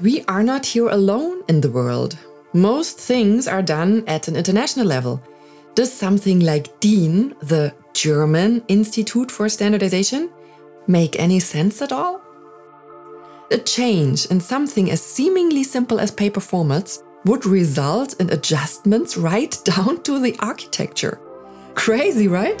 We are not here alone in the world. Most things are done at an international level. Does something like DIN, the German Institute for Standardization, make any sense at all? A change in something as seemingly simple as paper formats would result in adjustments right down to the architecture. Crazy, right?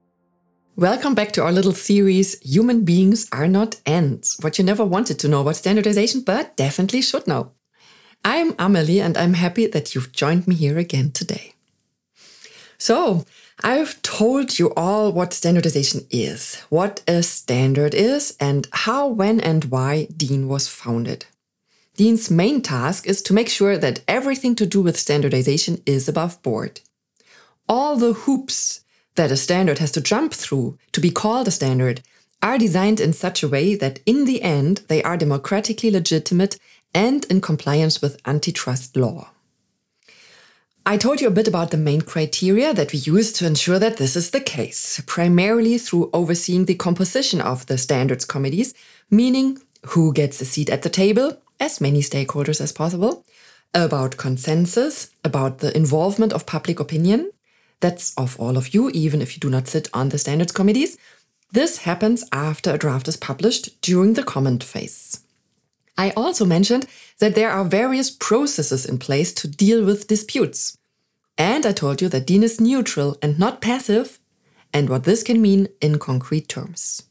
Welcome back to our little series Human Beings Are Not Ants. What you never wanted to know about standardization, but definitely should know. I'm Amelie and I'm happy that you've joined me here again today. So, I've told you all what standardization is, what a standard is, and how, when, and why DIN was founded. DIN's main task is to make sure that everything to do with standardization is above board. All the hoops that a standard has to jump through to be called a standard are designed in such a way that in the end they are democratically legitimate and in compliance with antitrust law. I told you a bit about the main criteria that we use to ensure that this is the case, primarily through overseeing the composition of the standards committees, meaning who gets a seat at the table, as many stakeholders as possible, about consensus, about the involvement of public opinion, that's of all of you, even if you do not sit on the standards committees. This happens after a draft is published during the comment phase. I also mentioned that there are various processes in place to deal with disputes. And I told you that DIN is neutral and not passive, and what this can mean in concrete terms.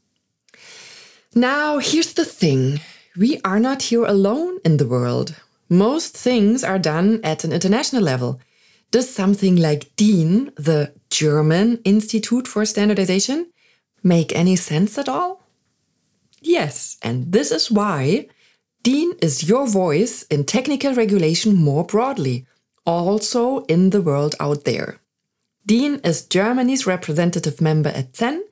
Now, here's the thing we are not here alone in the world. Most things are done at an international level, does something like DIN, the German Institute for Standardization, make any sense at all? Yes, and this is why DIN is your voice in technical regulation more broadly, also in the world out there. DIN is Germany's representative member at CEN,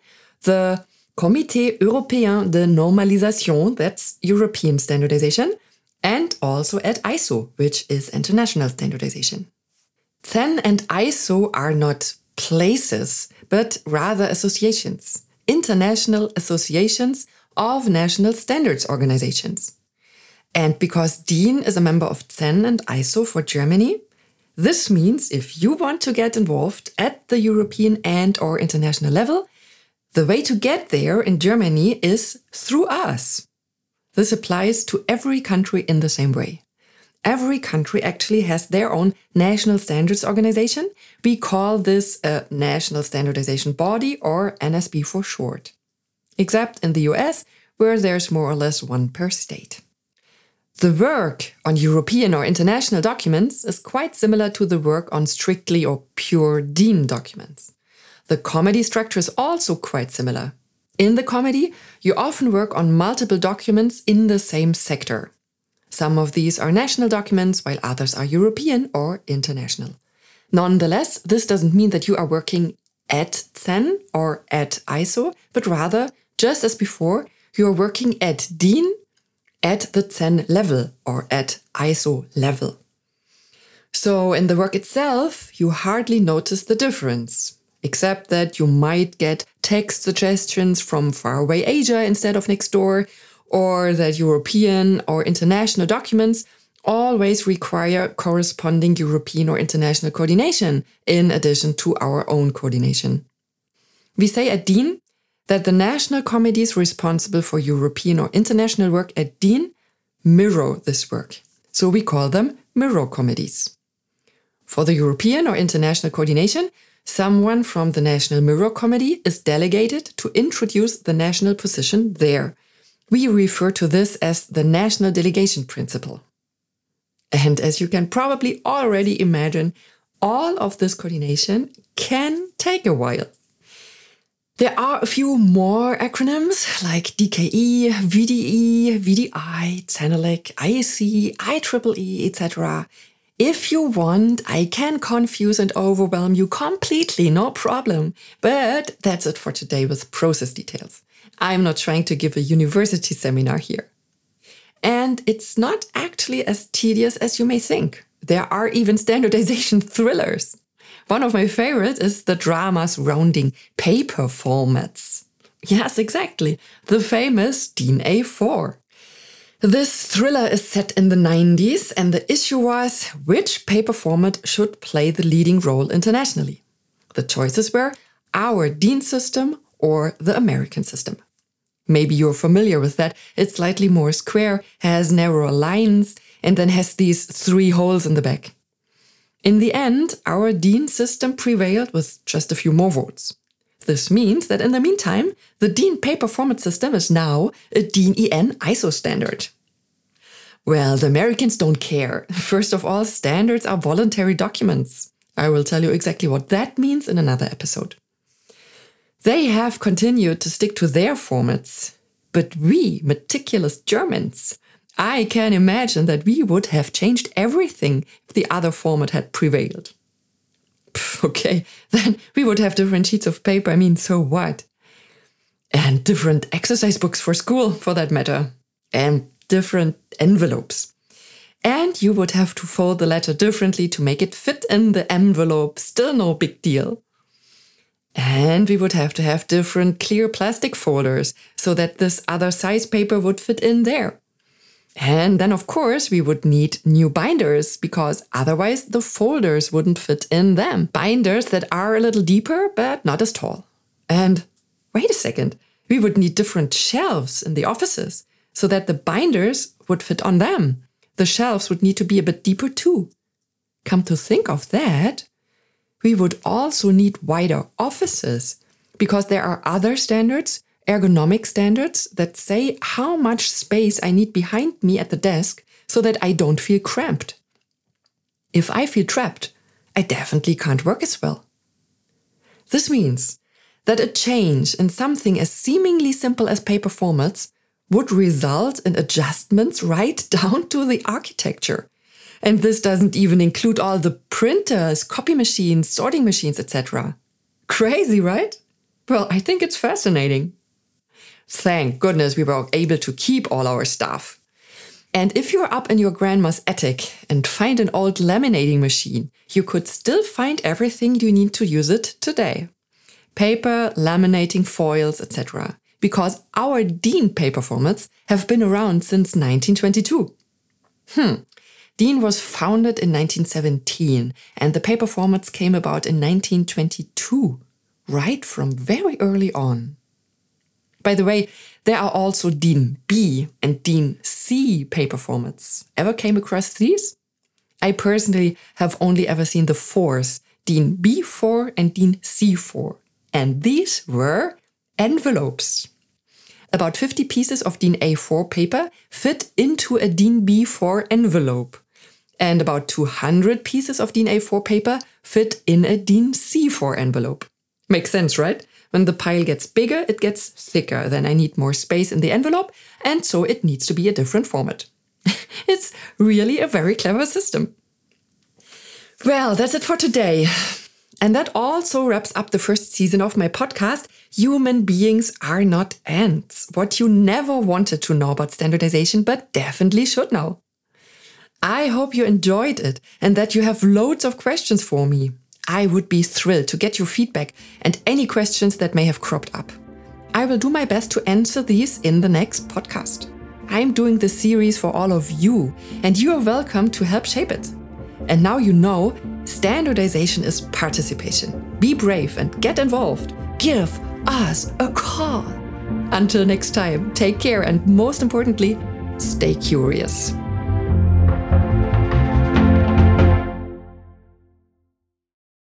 the Comité Européen de Normalisation, that's European standardization, and also at ISO, which is international standardization. CEN and ISO are not places, but rather associations, international associations of national standards organizations. And because DIN is a member of CEN and ISO for Germany, this means if you want to get involved at the European and or international level, the way to get there in Germany is through us. This applies to every country in the same way every country actually has their own national standards organization. We call this a National Standardization Body or NSB for short. Except in the US, where there's more or less one per state. The work on European or international documents is quite similar to the work on strictly or pure DIN documents. The comedy structure is also quite similar. In the comedy, you often work on multiple documents in the same sector. Some of these are national documents, while others are European or international. Nonetheless, this doesn't mean that you are working at CEN or at ISO, but rather, just as before, you are working at DIN at the CEN level or at ISO level. So, in the work itself, you hardly notice the difference, except that you might get text suggestions from faraway Asia instead of next door, or that European or international documents always require corresponding European or international coordination in addition to our own coordination. We say at DIN that the national committees responsible for European or international work at DIN mirror this work. So we call them mirror committees. For the European or international coordination, someone from the National Mirror Committee is delegated to introduce the national position there we refer to this as the national delegation principle. And as you can probably already imagine, all of this coordination can take a while. There are a few more acronyms like DKE, VDE, VDI, CENELEC, IEC, IEEE, etc. If you want, I can confuse and overwhelm you completely, no problem. But that's it for today with process details. I'm not trying to give a university seminar here. And it's not actually as tedious as you may think. There are even standardization thrillers. One of my favorites is the dramas surrounding paper formats. Yes, exactly. The famous DIN A4. This thriller is set in the 90s, and the issue was which paper format should play the leading role internationally. The choices were our DIN system or the American system. Maybe you're familiar with that. It's slightly more square, has narrower lines, and then has these three holes in the back. In the end, our DIN system prevailed with just a few more votes. This means that in the meantime, the DIN paper format system is now a DIN EN ISO standard. Well, the Americans don't care. First of all, standards are voluntary documents. I will tell you exactly what that means in another episode. They have continued to stick to their formats, but we, meticulous Germans, I can imagine that we would have changed everything if the other format had prevailed. okay, then we would have different sheets of paper. I mean, so what? And different exercise books for school, for that matter. And different envelopes. And you would have to fold the letter differently to make it fit in the envelope. Still no big deal. And we would have to have different clear plastic folders so that this other size paper would fit in there. And then, of course, we would need new binders because otherwise the folders wouldn't fit in them. Binders that are a little deeper but not as tall. And wait a second, we would need different shelves in the offices so that the binders would fit on them. The shelves would need to be a bit deeper too. Come to think of that, we would also need wider offices because there are other standards, ergonomic standards, that say how much space I need behind me at the desk so that I don't feel cramped. If I feel trapped, I definitely can't work as well. This means that a change in something as seemingly simple as paper formats would result in adjustments right down to the architecture. And this doesn't even include all the printers, copy machines, sorting machines, etc. Crazy, right? Well, I think it's fascinating. Thank goodness we were able to keep all our stuff. And if you're up in your grandma's attic and find an old laminating machine, you could still find everything you need to use it today. Paper, laminating foils, etc because our DIN paper formats have been around since 1922. Hmm. DIN was founded in 1917 and the paper formats came about in 1922, right from very early on. By the way, there are also DIN B and DIN C paper formats. Ever came across these? I personally have only ever seen the fours, DIN B4 and DIN C4. And these were envelopes. About 50 pieces of DIN A4 paper fit into a DIN B4 envelope. And about 200 pieces of DIN A4 paper fit in a DIN C4 envelope. Makes sense, right? When the pile gets bigger, it gets thicker. Then I need more space in the envelope, and so it needs to be a different format. it's really a very clever system. Well, that's it for today. And that also wraps up the first season of my podcast, Human Beings Are Not Ants. What you never wanted to know about standardization, but definitely should know. I hope you enjoyed it and that you have loads of questions for me. I would be thrilled to get your feedback and any questions that may have cropped up. I will do my best to answer these in the next podcast. I'm doing this series for all of you, and you are welcome to help shape it. And now you know standardization is participation. Be brave and get involved. Give us a call. Until next time, take care and most importantly, stay curious.